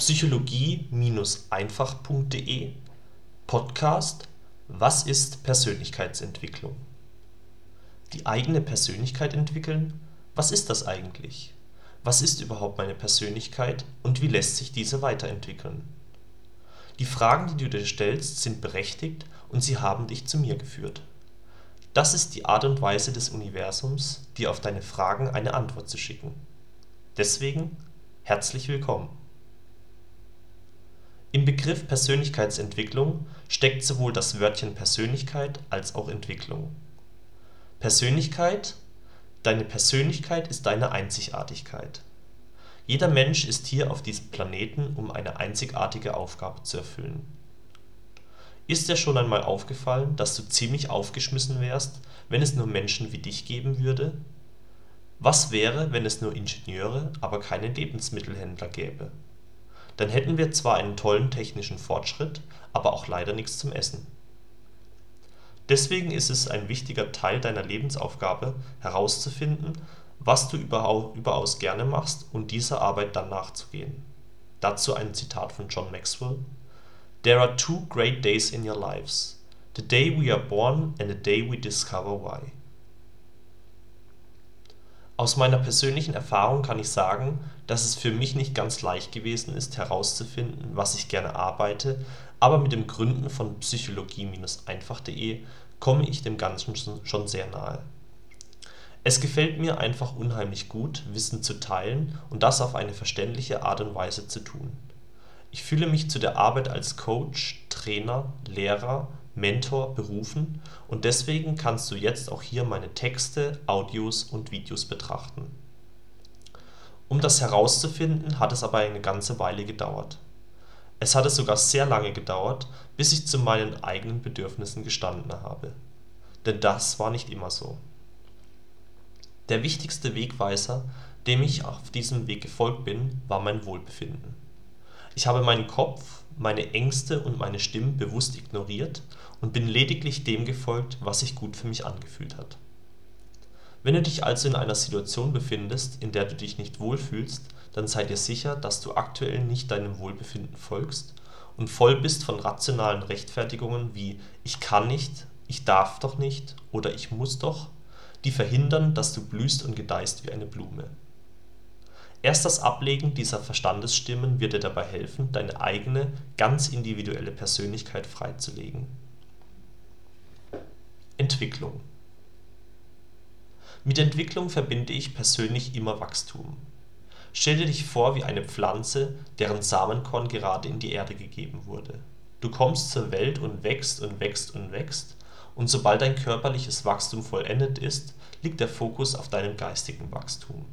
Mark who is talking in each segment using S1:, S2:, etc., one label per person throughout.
S1: psychologie-einfach.de Podcast Was ist Persönlichkeitsentwicklung? Die eigene Persönlichkeit entwickeln? Was ist das eigentlich? Was ist überhaupt meine Persönlichkeit und wie lässt sich diese weiterentwickeln? Die Fragen, die du dir stellst, sind berechtigt und sie haben dich zu mir geführt. Das ist die Art und Weise des Universums, dir auf deine Fragen eine Antwort zu schicken. Deswegen herzlich willkommen. Im Begriff Persönlichkeitsentwicklung steckt sowohl das Wörtchen Persönlichkeit als auch Entwicklung. Persönlichkeit Deine Persönlichkeit ist deine Einzigartigkeit. Jeder Mensch ist hier auf diesem Planeten, um eine einzigartige Aufgabe zu erfüllen ist dir schon einmal aufgefallen, dass du ziemlich aufgeschmissen wärst, wenn es nur Menschen wie dich geben würde? Was wäre, wenn es nur Ingenieure, aber keine Lebensmittelhändler gäbe? Dann hätten wir zwar einen tollen technischen Fortschritt, aber auch leider nichts zum Essen. Deswegen ist es ein wichtiger Teil deiner Lebensaufgabe, herauszufinden, was du überaus gerne machst und dieser Arbeit dann nachzugehen. Dazu ein Zitat von John Maxwell There are two great days in your lives: the day we are born and the day we discover why. Aus meiner persönlichen Erfahrung kann ich sagen, dass es für mich nicht ganz leicht gewesen ist herauszufinden, was ich gerne arbeite, aber mit dem Gründen von psychologie-einfach.de komme ich dem Ganzen schon sehr nahe. Es gefällt mir einfach unheimlich gut, Wissen zu teilen und das auf eine verständliche Art und Weise zu tun ich fühle mich zu der Arbeit als Coach, Trainer, Lehrer, Mentor berufen und deswegen kannst du jetzt auch hier meine Texte, Audios und Videos betrachten. Um das herauszufinden, hat es aber eine ganze Weile gedauert. Es hatte sogar sehr lange gedauert, bis ich zu meinen eigenen Bedürfnissen gestanden habe. Denn das war nicht immer so. Der wichtigste Wegweiser, dem ich auf diesem Weg gefolgt bin, war mein Wohlbefinden ich habe meinen Kopf, meine Ängste und meine Stimmen bewusst ignoriert und bin lediglich dem gefolgt, was sich gut für mich angefühlt hat. Wenn du dich also in einer Situation befindest, in der du dich nicht wohlfühlst, dann sei dir sicher, dass du aktuell nicht deinem Wohlbefinden folgst und voll bist von rationalen Rechtfertigungen wie ich kann nicht, ich darf doch nicht oder ich muss doch, die verhindern, dass du blühst und gedeihst wie eine Blume Erst das Ablegen dieser Verstandesstimmen wird dir dabei helfen, deine eigene, ganz individuelle Persönlichkeit freizulegen. Entwicklung Mit Entwicklung verbinde ich persönlich immer Wachstum. Stell dir dich vor wie eine Pflanze, deren Samenkorn gerade in die Erde gegeben wurde. Du kommst zur Welt und wächst und wächst und wächst, und sobald dein körperliches Wachstum vollendet ist, liegt der Fokus auf deinem geistigen Wachstum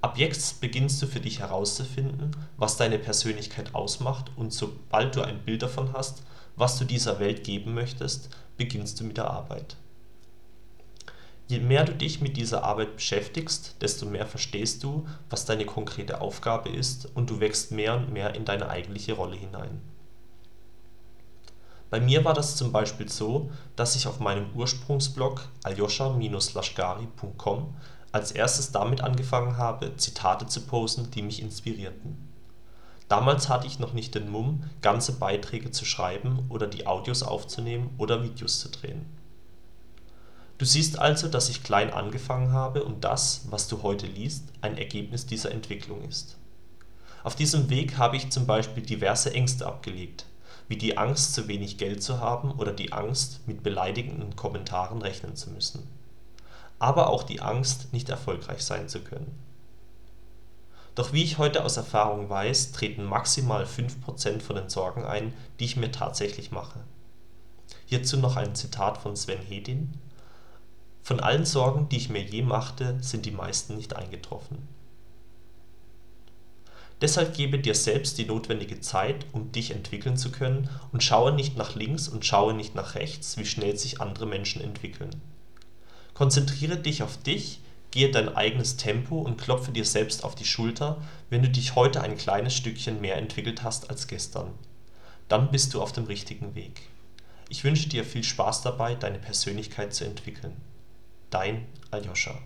S1: Ab jetzt beginnst du für dich herauszufinden, was deine Persönlichkeit ausmacht und sobald du ein Bild davon hast, was du dieser Welt geben möchtest, beginnst du mit der Arbeit. Je mehr du dich mit dieser Arbeit beschäftigst, desto mehr verstehst du, was deine konkrete Aufgabe ist und du wächst mehr und mehr in deine eigentliche Rolle hinein. Bei mir war das zum Beispiel so, dass ich auf meinem Ursprungsblog aljoscha-lashkari.com als erstes damit angefangen habe, Zitate zu posten, die mich inspirierten. Damals hatte ich noch nicht den Mumm, ganze Beiträge zu schreiben oder die Audios aufzunehmen oder Videos zu drehen. Du siehst also, dass ich klein angefangen habe und das, was du heute liest, ein Ergebnis dieser Entwicklung ist. Auf diesem Weg habe ich zum Beispiel diverse Ängste abgelegt, wie die Angst, zu wenig Geld zu haben oder die Angst, mit beleidigenden Kommentaren rechnen zu müssen aber auch die Angst, nicht erfolgreich sein zu können. Doch wie ich heute aus Erfahrung weiß, treten maximal 5% von den Sorgen ein, die ich mir tatsächlich mache. Hierzu noch ein Zitat von Sven Hedin: „ Von allen Sorgen, die ich mir je machte, sind die meisten nicht eingetroffen. “Deshalb gebe dir selbst die notwendige Zeit, um dich entwickeln zu können, und schaue nicht nach links und schaue nicht nach rechts, wie schnell sich andere Menschen entwickeln Konzentriere dich auf dich, gehe dein eigenes Tempo und klopfe dir selbst auf die Schulter, wenn du dich heute ein kleines Stückchen mehr entwickelt hast als gestern. Dann bist du auf dem richtigen Weg. Ich wünsche dir viel Spaß dabei, deine Persönlichkeit zu entwickeln. Dein Aljoscha